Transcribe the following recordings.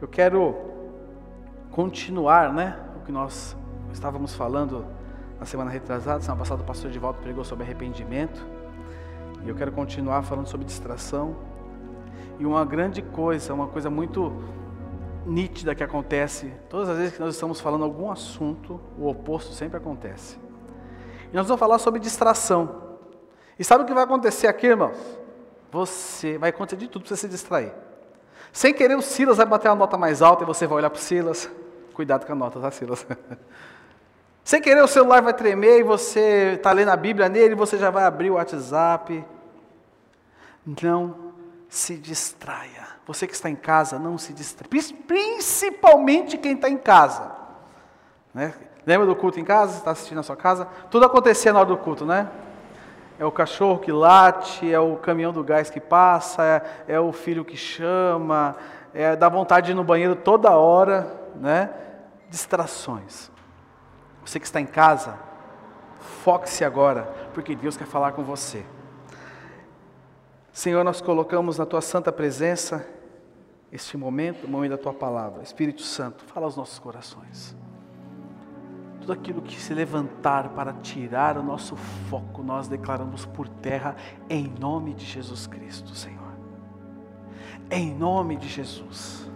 Eu quero continuar, né? O que nós estávamos falando na semana retrasada. Semana passada o pastor de volta pregou sobre arrependimento. E eu quero continuar falando sobre distração. E uma grande coisa, uma coisa muito nítida que acontece, todas as vezes que nós estamos falando algum assunto, o oposto sempre acontece. E nós vamos falar sobre distração. E sabe o que vai acontecer aqui, irmãos? Você vai acontecer de tudo para você se distrair. Sem querer, o Silas vai bater a nota mais alta e você vai olhar para o Silas. Cuidado com a nota, tá, Silas? Sem querer, o celular vai tremer e você está lendo a Bíblia nele e você já vai abrir o WhatsApp. Não se distraia. Você que está em casa, não se distraia. Principalmente quem está em casa. Né? Lembra do culto em casa? Está assistindo na sua casa? Tudo acontecia na hora do culto, né? É o cachorro que late, é o caminhão do gás que passa, é, é o filho que chama, é dá vontade de ir no banheiro toda hora, né? Distrações. Você que está em casa, foque-se agora, porque Deus quer falar com você. Senhor, nós colocamos na tua santa presença este momento, o momento da tua palavra. Espírito Santo, fala aos nossos corações tudo aquilo que se levantar para tirar o nosso foco, nós declaramos por terra em nome de Jesus Cristo, Senhor. Em nome de Jesus.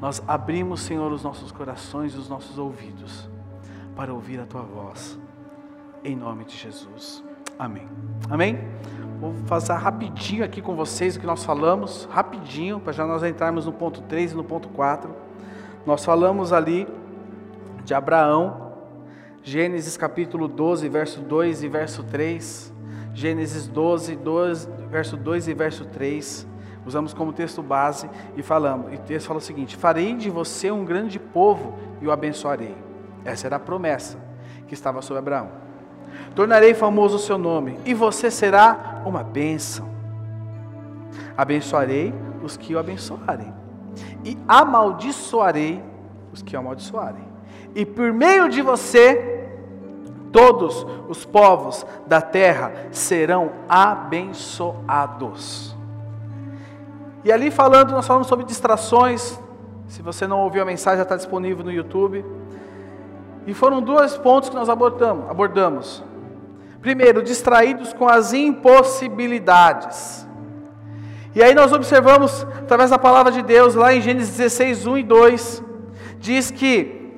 Nós abrimos, Senhor, os nossos corações e os nossos ouvidos para ouvir a tua voz. Em nome de Jesus. Amém. Amém? Vou fazer rapidinho aqui com vocês o que nós falamos, rapidinho, para já nós entrarmos no ponto 3 e no ponto 4. Nós falamos ali de Abraão, Gênesis capítulo 12, verso 2 e verso 3. Gênesis 12, 12, verso 2 e verso 3. Usamos como texto base e falamos. E o texto fala o seguinte: Farei de você um grande povo e o abençoarei. Essa era a promessa que estava sobre Abraão. Tornarei famoso o seu nome, e você será uma bênção. Abençoarei os que o abençoarem, e amaldiçoarei os que o amaldiçoarem. E por meio de você, todos os povos da terra serão abençoados. E ali falando, nós falamos sobre distrações. Se você não ouviu a mensagem, já está disponível no YouTube. E foram dois pontos que nós abordamos. abordamos. Primeiro, distraídos com as impossibilidades. E aí nós observamos, através da palavra de Deus, lá em Gênesis 16, 1 e 2, diz que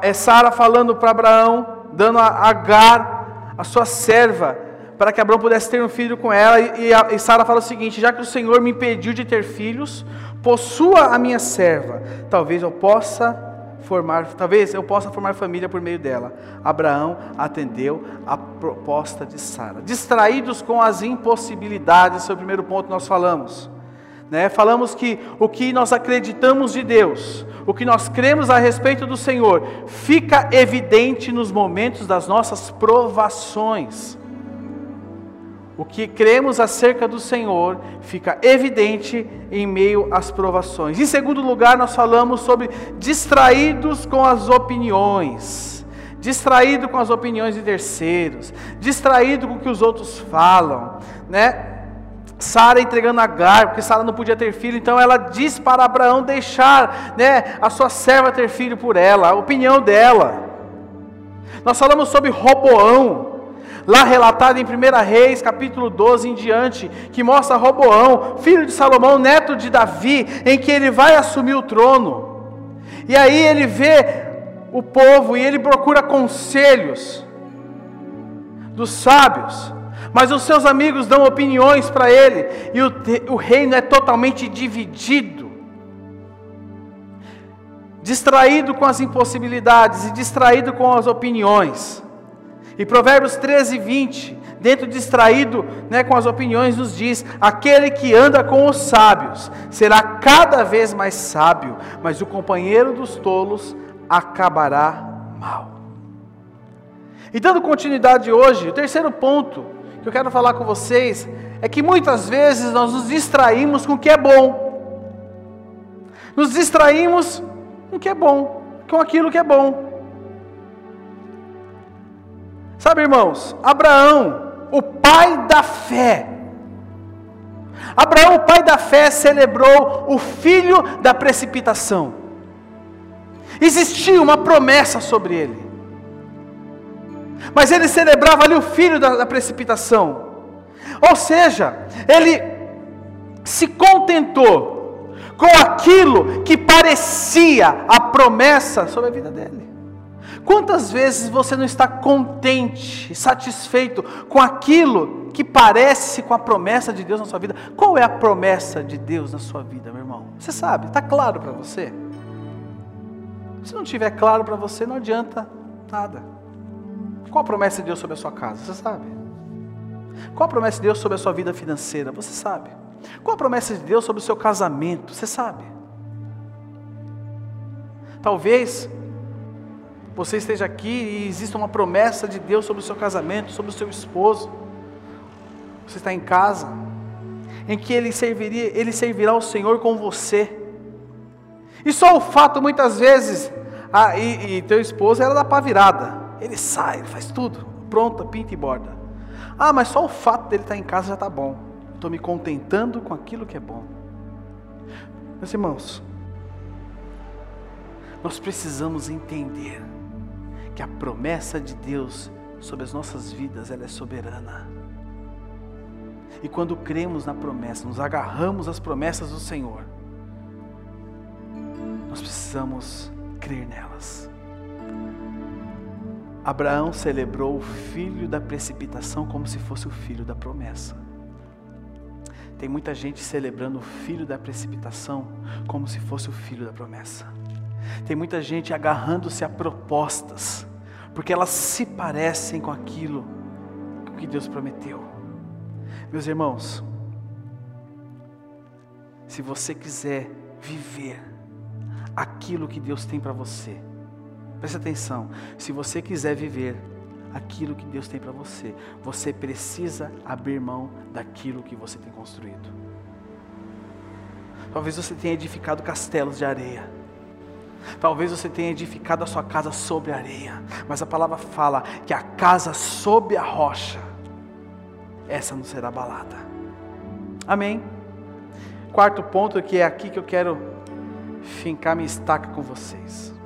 é Sara falando para Abraão dando a Agar, a sua serva, para que Abraão pudesse ter um filho com ela. E, e Sara fala o seguinte: já que o Senhor me impediu de ter filhos, possua a minha serva, talvez eu possa formar, talvez eu possa formar família por meio dela. Abraão atendeu a proposta de Sara. Distraídos com as impossibilidades, esse é o primeiro ponto que nós falamos. Né? Falamos que o que nós acreditamos de Deus, o que nós cremos a respeito do Senhor, fica evidente nos momentos das nossas provações. O que cremos acerca do Senhor fica evidente em meio às provações. Em segundo lugar, nós falamos sobre distraídos com as opiniões. Distraído com as opiniões de terceiros, distraído com o que os outros falam, né? Sara entregando Agar, porque Sara não podia ter filho, então ela diz para Abraão deixar né, a sua serva ter filho por ela, a opinião dela. Nós falamos sobre Roboão, lá relatado em 1 Reis, capítulo 12 em diante, que mostra Roboão, filho de Salomão, neto de Davi, em que ele vai assumir o trono. E aí ele vê o povo e ele procura conselhos dos sábios. Mas os seus amigos dão opiniões para ele, e o, o reino é totalmente dividido. Distraído com as impossibilidades e distraído com as opiniões. E Provérbios 13, 20 dentro distraído né, com as opiniões, nos diz: aquele que anda com os sábios será cada vez mais sábio, mas o companheiro dos tolos acabará mal. E dando continuidade hoje, o terceiro ponto que eu quero falar com vocês é que muitas vezes nós nos distraímos com o que é bom. Nos distraímos com o que é bom, com aquilo que é bom. Sabe, irmãos, Abraão, o pai da fé, Abraão, o pai da fé, celebrou o filho da precipitação. Existia uma promessa sobre ele. Mas ele celebrava ali o filho da, da precipitação. Ou seja, ele se contentou com aquilo que parecia a promessa sobre a vida dele. Quantas vezes você não está contente, satisfeito com aquilo que parece com a promessa de Deus na sua vida? Qual é a promessa de Deus na sua vida, meu irmão? Você sabe, está claro para você? Se não tiver claro para você, não adianta nada. Qual a promessa de Deus sobre a sua casa? Você sabe? Qual a promessa de Deus sobre a sua vida financeira? Você sabe? Qual a promessa de Deus sobre o seu casamento? Você sabe? Talvez você esteja aqui e exista uma promessa de Deus sobre o seu casamento, sobre o seu esposo. Você está em casa, em que ele serviria, ele servirá ao Senhor com você. E só o fato, muitas vezes, ah, e, e teu esposo era da pá virada. Ele sai, ele faz tudo, pronta, pinta e borda. Ah, mas só o fato dele estar em casa já está bom. Estou me contentando com aquilo que é bom. Meus irmãos, nós precisamos entender que a promessa de Deus sobre as nossas vidas, ela é soberana. E quando cremos na promessa, nos agarramos às promessas do Senhor, nós precisamos crer nelas. Abraão celebrou o filho da precipitação como se fosse o filho da promessa. Tem muita gente celebrando o filho da precipitação como se fosse o filho da promessa. Tem muita gente agarrando-se a propostas, porque elas se parecem com aquilo que Deus prometeu. Meus irmãos, se você quiser viver aquilo que Deus tem para você, preste atenção, se você quiser viver aquilo que Deus tem para você, você precisa abrir mão daquilo que você tem construído. Talvez você tenha edificado castelos de areia. Talvez você tenha edificado a sua casa sobre areia, mas a palavra fala que a casa sob a rocha, essa não será abalada. Amém? Quarto ponto, que é aqui que eu quero fincar minha estaca com vocês.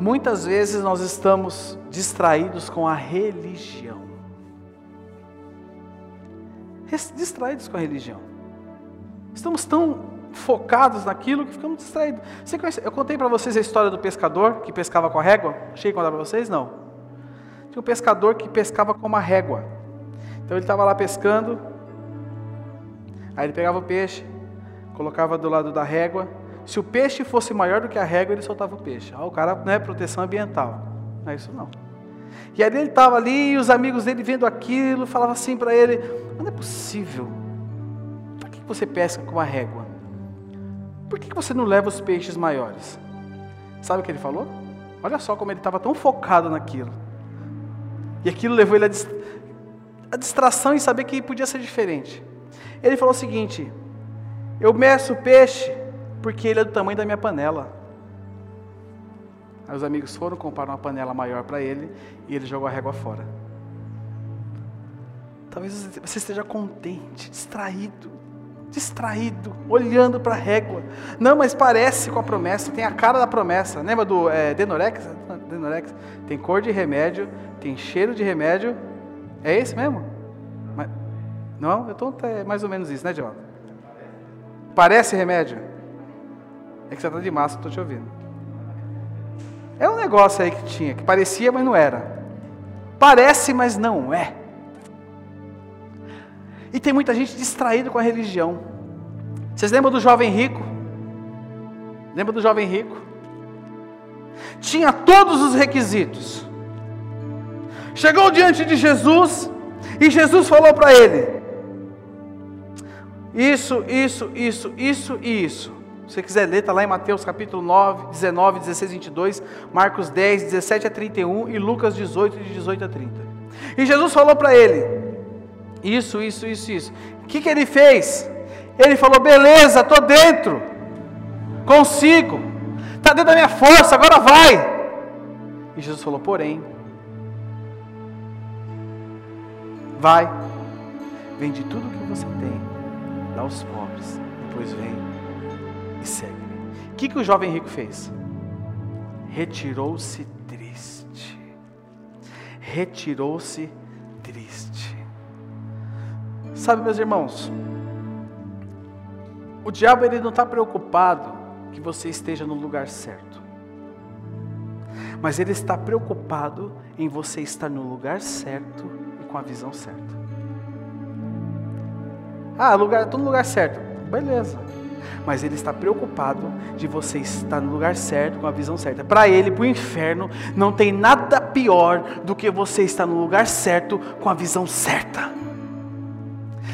Muitas vezes nós estamos distraídos com a religião. Distraídos com a religião. Estamos tão focados naquilo que ficamos distraídos. Conhece, eu contei para vocês a história do pescador que pescava com a régua? Cheguei a contar para vocês? Não. Tinha um pescador que pescava com uma régua. Então ele estava lá pescando, aí ele pegava o peixe, colocava do lado da régua. Se o peixe fosse maior do que a régua, ele soltava o peixe. Ah, o cara não é proteção ambiental. Não é isso não. E aí ele estava ali e os amigos dele vendo aquilo, falavam assim para ele: Não é possível. Por que você pesca com a régua? por que você não leva os peixes maiores? Sabe o que ele falou? Olha só como ele estava tão focado naquilo. E aquilo levou ele a distração em saber que podia ser diferente. Ele falou o seguinte: Eu meço o peixe porque ele é do tamanho da minha panela. Aí os amigos foram, compraram uma panela maior para ele e ele jogou a régua fora. Talvez você esteja contente, distraído distraído, olhando para a régua. Não, mas parece com a promessa, tem a cara da promessa. Lembra do é, Denorex? Denorex? Tem cor de remédio, tem cheiro de remédio. É esse mesmo? Mas, não? Eu estou mais ou menos isso, né, Diogo? Parece remédio? É que você está de massa, estou te ouvindo. É um negócio aí que tinha, que parecia, mas não era. Parece, mas não é. E tem muita gente distraída com a religião. Vocês lembram do jovem rico? Lembra do jovem rico? Tinha todos os requisitos. Chegou diante de Jesus E Jesus falou para ele: Isso, isso, isso, isso e isso. Se você quiser ler, está lá em Mateus capítulo 9, 19, 16, 22, Marcos 10, 17 a 31 e Lucas 18, de 18 a 30. E Jesus falou para ele: Isso, isso, isso, isso. O que, que ele fez? Ele falou: Beleza, estou dentro, consigo, está dentro da minha força, agora vai. E Jesus falou: Porém, vai, vende tudo o que você tem, dá aos pobres, depois vem e segue-me. O que, que o jovem rico fez? Retirou-se triste. Retirou-se triste. Sabe, meus irmãos, o diabo ele não está preocupado que você esteja no lugar certo, mas ele está preocupado em você estar no lugar certo e com a visão certa. Ah, lugar, estou no lugar certo, beleza mas ele está preocupado de você estar no lugar certo, com a visão certa. Para ele, para o inferno, não tem nada pior do que você estar no lugar certo, com a visão certa.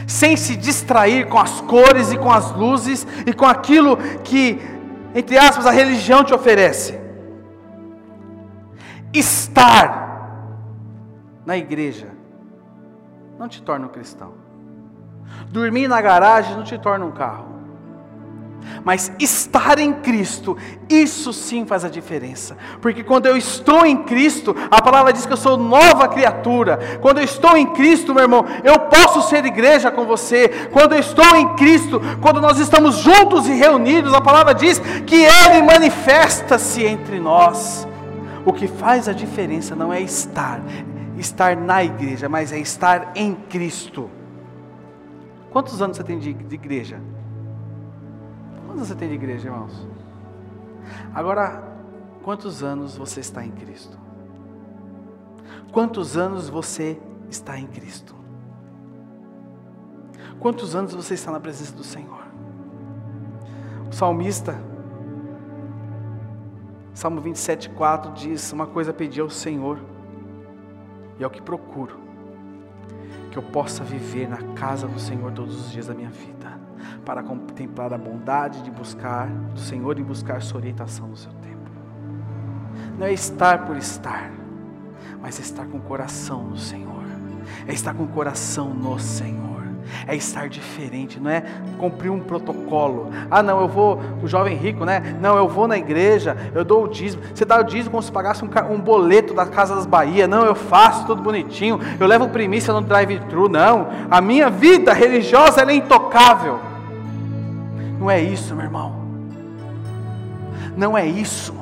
Sem se distrair com as cores e com as luzes e com aquilo que, entre aspas, a religião te oferece. Estar na igreja não te torna um cristão. Dormir na garagem não te torna um carro. Mas estar em Cristo, isso sim faz a diferença. Porque quando eu estou em Cristo, a palavra diz que eu sou nova criatura. Quando eu estou em Cristo, meu irmão, eu posso ser igreja com você. Quando eu estou em Cristo, quando nós estamos juntos e reunidos, a palavra diz que Ele manifesta-se entre nós. O que faz a diferença não é estar, estar na igreja, mas é estar em Cristo. Quantos anos você tem de, igreja? Quantos você tem de igreja, irmãos? Agora, quantos anos você está em Cristo? Quantos anos você está em Cristo? Quantos anos você está na presença do Senhor? O salmista, Salmo 27,4 diz: Uma coisa pedi ao Senhor, e é o que procuro, que eu possa viver na casa do Senhor todos os dias da minha vida para contemplar a bondade de buscar do Senhor e buscar sua orientação no seu tempo. Não é estar por estar, mas é estar com o coração no Senhor. É estar com o coração no Senhor é estar diferente, não é cumprir um protocolo. Ah, não, eu vou, o jovem rico, né? Não, eu vou na igreja, eu dou o dízimo. Você dá o dízimo como se pagasse um, um boleto da Casa das Bahia. Não, eu faço tudo bonitinho, eu levo primícia no drive-thru. Não, a minha vida religiosa é intocável. Não é isso, meu irmão. Não é isso.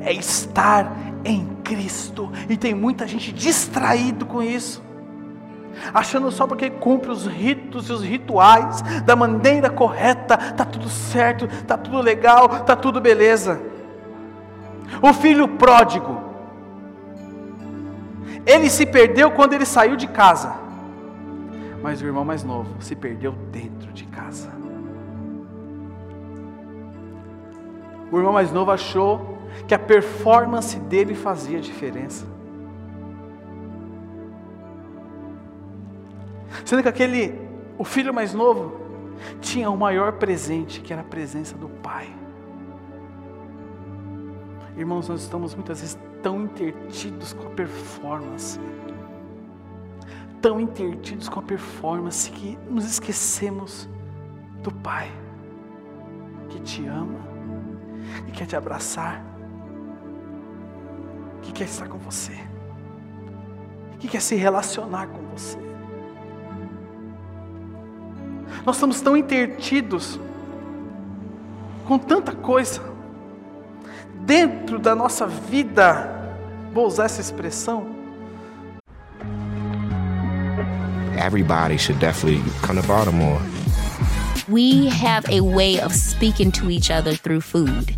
É estar em Cristo. E tem muita gente distraído com isso. Achando só porque cumpre os ritos e os rituais da maneira correta, tá tudo certo, tá tudo legal, tá tudo beleza. O filho pródigo, ele se perdeu quando ele saiu de casa, mas o irmão mais novo se perdeu dentro de casa. O irmão mais novo achou que a performance dele fazia diferença. Sendo que aquele, o filho mais novo, tinha o maior presente, que era a presença do pai. Irmãos, nós estamos muitas vezes tão intertidos com a performance, tão intertidos com a performance, que nos esquecemos do Pai, que te ama, que quer te abraçar, que quer estar com você, que quer se relacionar com você. Nós estamos tão intertidos com tanta coisa dentro da nossa vida. Vou usar essa expressão. Everybody should definitely come to Baltimore. We have a way of speaking to each other through food.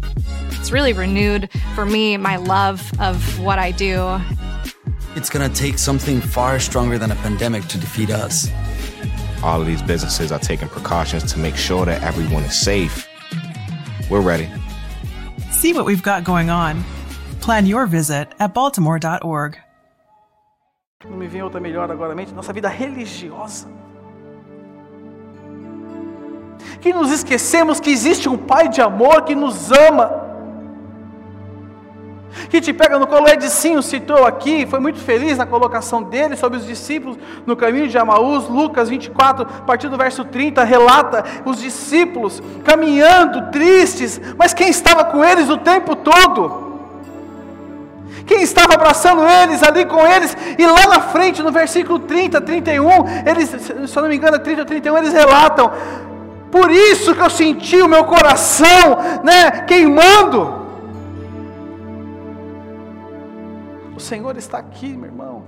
It's really renewed for me my love of what I do. It's going to take something far stronger than a pandemic to defeat us. All of these businesses are taking precautions to make sure that everyone is safe. We're ready. See what we've got going on. Plan your visit at baltimore.org. Não me vem outra melhor agora à mente, nossa vida religiosa. Que nos esquecemos que existe um Pai de amor que nos ama que te pega no colo. Edicinho citou aqui, foi muito feliz na colocação dele sobre os discípulos no caminho de Amaús. Lucas 24, a partir do verso 30, relata os discípulos caminhando tristes, mas quem estava com eles o tempo todo? Quem estava abraçando eles, ali com eles, e lá na frente, no versículo 30, 31, eles, se eu não me engano, 30 ou 31, eles relatam: Por isso que eu senti o meu coração, né, queimando. O Senhor está aqui, meu irmão.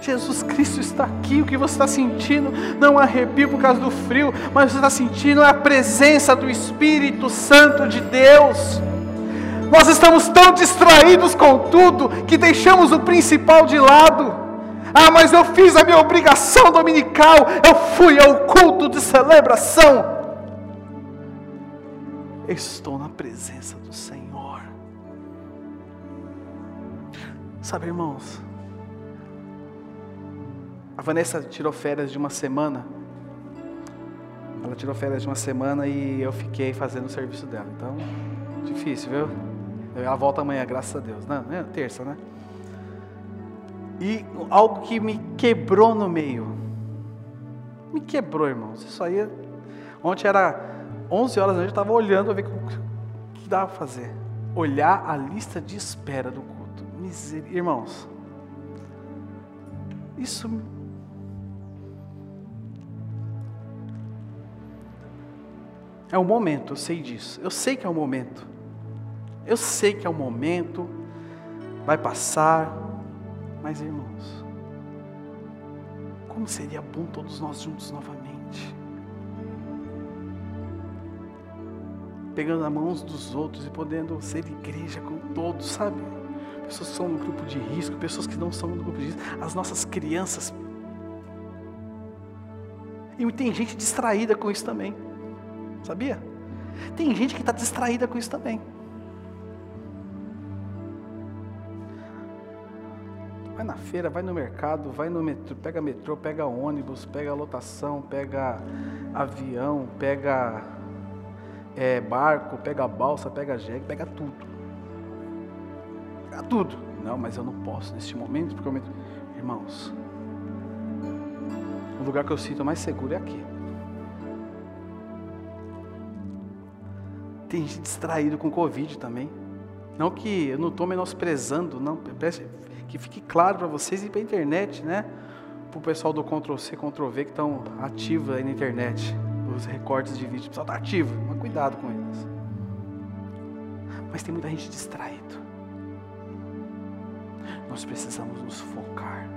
Jesus Cristo está aqui. O que você está sentindo não arrepio por causa do frio, mas você está sentindo a presença do Espírito Santo de Deus. Nós estamos tão distraídos com tudo que deixamos o principal de lado. Ah, mas eu fiz a minha obrigação dominical, eu fui ao culto de celebração. estou na presença do Senhor. Sabe, irmãos, a Vanessa tirou férias de uma semana. Ela tirou férias de uma semana e eu fiquei fazendo o serviço dela. Então, difícil, viu? Ela volta amanhã, graças a Deus. Não, é terça, né? E algo que me quebrou no meio. Me quebrou, irmãos. Isso aí. Ontem era 11 horas eu estava olhando a ver o que dava para fazer. Olhar a lista de espera do Miser... Irmãos, isso é o momento, eu sei disso. Eu sei que é o momento. Eu sei que é o momento, vai passar, mas irmãos, como seria bom todos nós juntos novamente. Pegando a mão uns dos outros e podendo ser igreja com todos, sabe? Pessoas que são no grupo de risco, pessoas que não são no grupo de risco, as nossas crianças. E tem gente distraída com isso também, sabia? Tem gente que está distraída com isso também. Vai na feira, vai no mercado, vai no metrô, pega metrô, pega ônibus, pega lotação, pega avião, pega é, barco, pega balsa, pega jegue, pega tudo pegar tudo. Não, mas eu não posso neste momento, porque eu me... Irmãos, o lugar que eu sinto mais seguro é aqui. Tem gente distraído com Covid também. Não que eu não estou menosprezando, não. Que fique claro para vocês e para a internet, né? Para o pessoal do Ctrl-C, Ctrl-V que estão ativos aí na internet. Os recortes de vídeo. O pessoal está ativo, mas cuidado com eles. Mas tem muita gente distraído nós precisamos nos focar.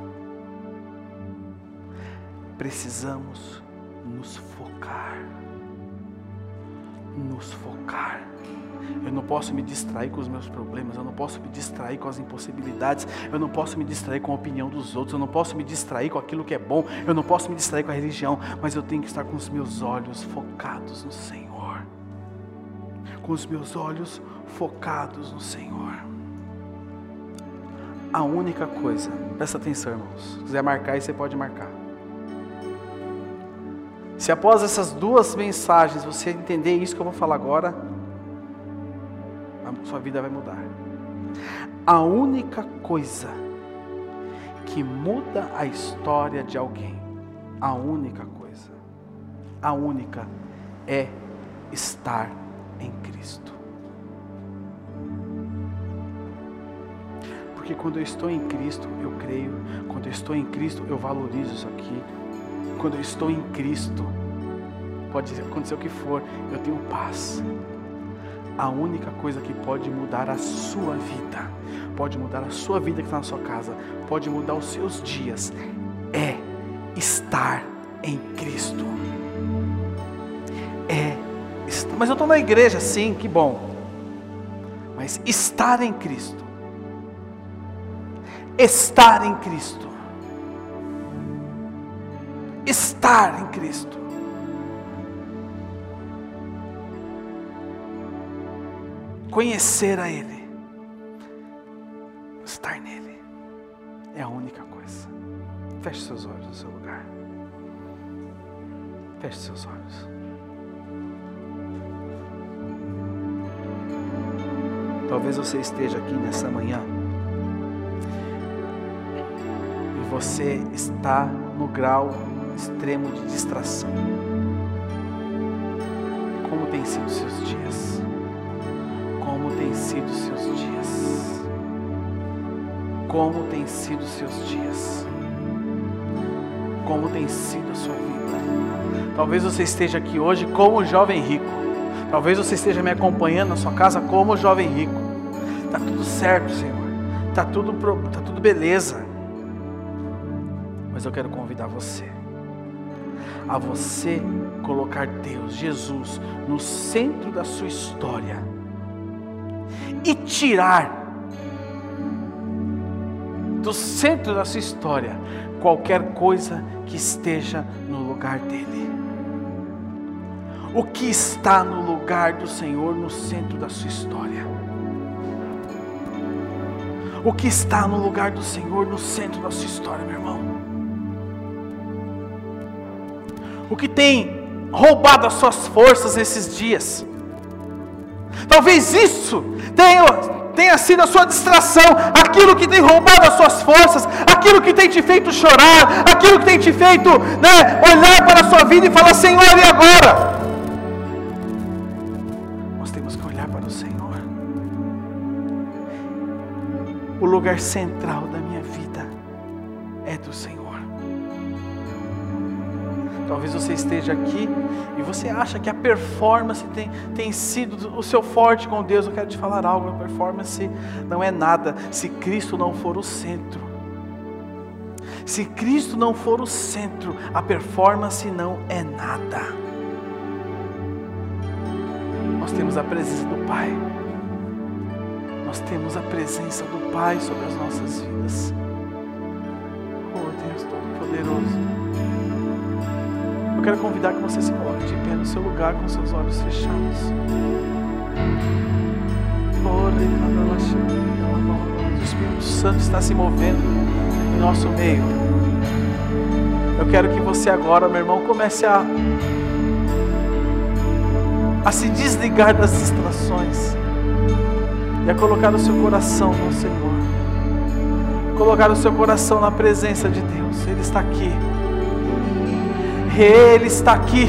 Precisamos nos focar. Nos focar. Eu não posso me distrair com os meus problemas, eu não posso me distrair com as impossibilidades, eu não posso me distrair com a opinião dos outros, eu não posso me distrair com aquilo que é bom, eu não posso me distrair com a religião, mas eu tenho que estar com os meus olhos focados no Senhor. Com os meus olhos focados no Senhor a única coisa, presta atenção, irmãos. Se quiser marcar aí, você pode marcar. Se após essas duas mensagens você entender isso que eu vou falar agora, a sua vida vai mudar. A única coisa que muda a história de alguém, a única coisa, a única é estar em Cristo. Porque quando eu estou em Cristo, eu creio. Quando eu estou em Cristo, eu valorizo isso aqui. Quando eu estou em Cristo, pode acontecer o que for, eu tenho paz. A única coisa que pode mudar a sua vida, pode mudar a sua vida que está na sua casa, pode mudar os seus dias, é estar em Cristo. É, mas eu estou na igreja, sim, que bom. Mas estar em Cristo estar em Cristo. Estar em Cristo. Conhecer a Ele. Estar nele. É a única coisa. Feche seus olhos no seu lugar. Feche seus olhos. Talvez você esteja aqui nessa manhã você está no grau extremo de distração. Como tem sido seus dias? Como tem sido seus dias? Como tem sido seus dias? Como tem sido a sua vida? Talvez você esteja aqui hoje como jovem rico. Talvez você esteja me acompanhando na sua casa como jovem rico. Tá tudo certo, Senhor. Tá tudo tá tudo beleza. Mas eu quero convidar você a você colocar Deus, Jesus, no centro da sua história e tirar do centro da sua história qualquer coisa que esteja no lugar dele. O que está no lugar do Senhor no centro da sua história? O que está no lugar do Senhor no centro da sua história, meu irmão? O que tem roubado as suas forças nesses dias? Talvez isso tenha, tenha sido a sua distração, aquilo que tem roubado as suas forças, aquilo que tem te feito chorar, aquilo que tem te feito né, olhar para a sua vida e falar: Senhor, e agora? Nós temos que olhar para o Senhor. O lugar central Talvez você esteja aqui e você acha que a performance tem, tem sido o seu forte com Deus. Eu quero te falar algo: a performance não é nada se Cristo não for o centro. Se Cristo não for o centro, a performance não é nada. Nós temos a presença do Pai. Nós temos a presença do Pai sobre as nossas vidas. Oh Deus Todo-Poderoso. Eu quero convidar que você se coloque de pé no seu lugar com seus olhos fechados. O Espírito Santo está se movendo em nosso meio. Eu quero que você agora, meu irmão, comece a, a se desligar das distrações e a colocar o seu coração no Senhor. Colocar o seu coração na presença de Deus. Ele está aqui. Ele está aqui.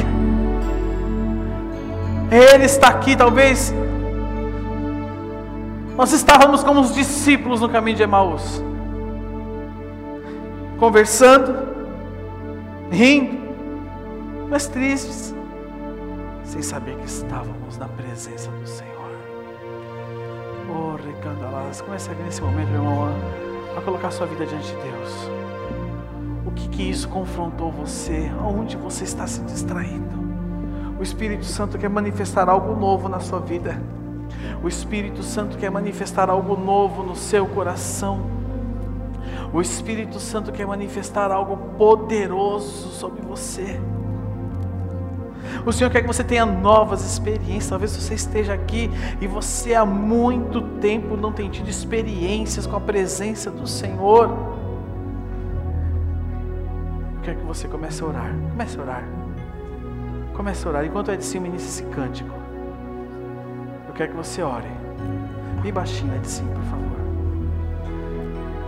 Ele está aqui, talvez. Nós estávamos como os discípulos no caminho de Emaús, conversando, rindo, mas tristes, sem saber que estávamos na presença do Senhor. Oh, recandaladas, comece nesse momento, meu irmão, a colocar sua vida diante de Deus. O que, que isso confrontou você? Aonde você está se distraindo? O Espírito Santo quer manifestar algo novo na sua vida. O Espírito Santo quer manifestar algo novo no seu coração. O Espírito Santo quer manifestar algo poderoso sobre você. O Senhor quer que você tenha novas experiências. Talvez você esteja aqui e você há muito tempo não tem tido experiências com a presença do Senhor quero que você comece a orar. Comece a orar. Comece a orar. Enquanto é de cima inicia esse cântico. Eu quero que você ore. Bem baixinho, é de cima, por favor.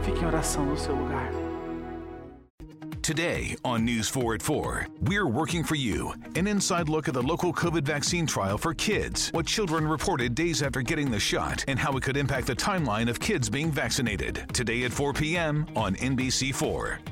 Fique em oração no seu lugar. Today on News 4 at 4, we're working for you. An inside look at the local COVID vaccine trial for kids, what children reported days after getting the shot, and how it could impact the timeline of kids being vaccinated. Today at 4 p.m. on NBC4.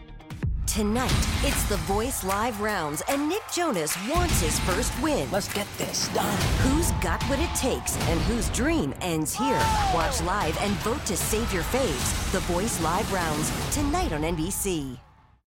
Tonight, it's The Voice Live rounds, and Nick Jonas wants his first win. Let's get this done. Who's got what it takes and whose dream ends here? Watch live and vote to save your faves. The Voice Live rounds, tonight on NBC.